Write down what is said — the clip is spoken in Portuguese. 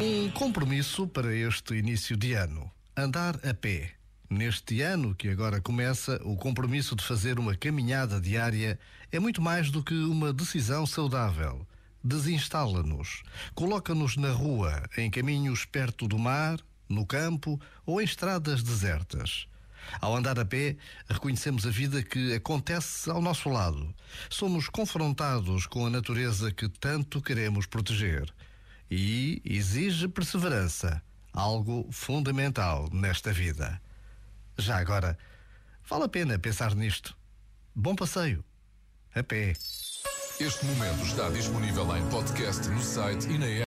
Um compromisso para este início de ano: andar a pé. Neste ano que agora começa, o compromisso de fazer uma caminhada diária é muito mais do que uma decisão saudável. Desinstala-nos, coloca-nos na rua, em caminhos perto do mar, no campo ou em estradas desertas. Ao andar a pé, reconhecemos a vida que acontece ao nosso lado. Somos confrontados com a natureza que tanto queremos proteger. E exige perseverança, algo fundamental nesta vida. Já agora, vale a pena pensar nisto. Bom passeio. A pé. Este momento está disponível em podcast no site e na.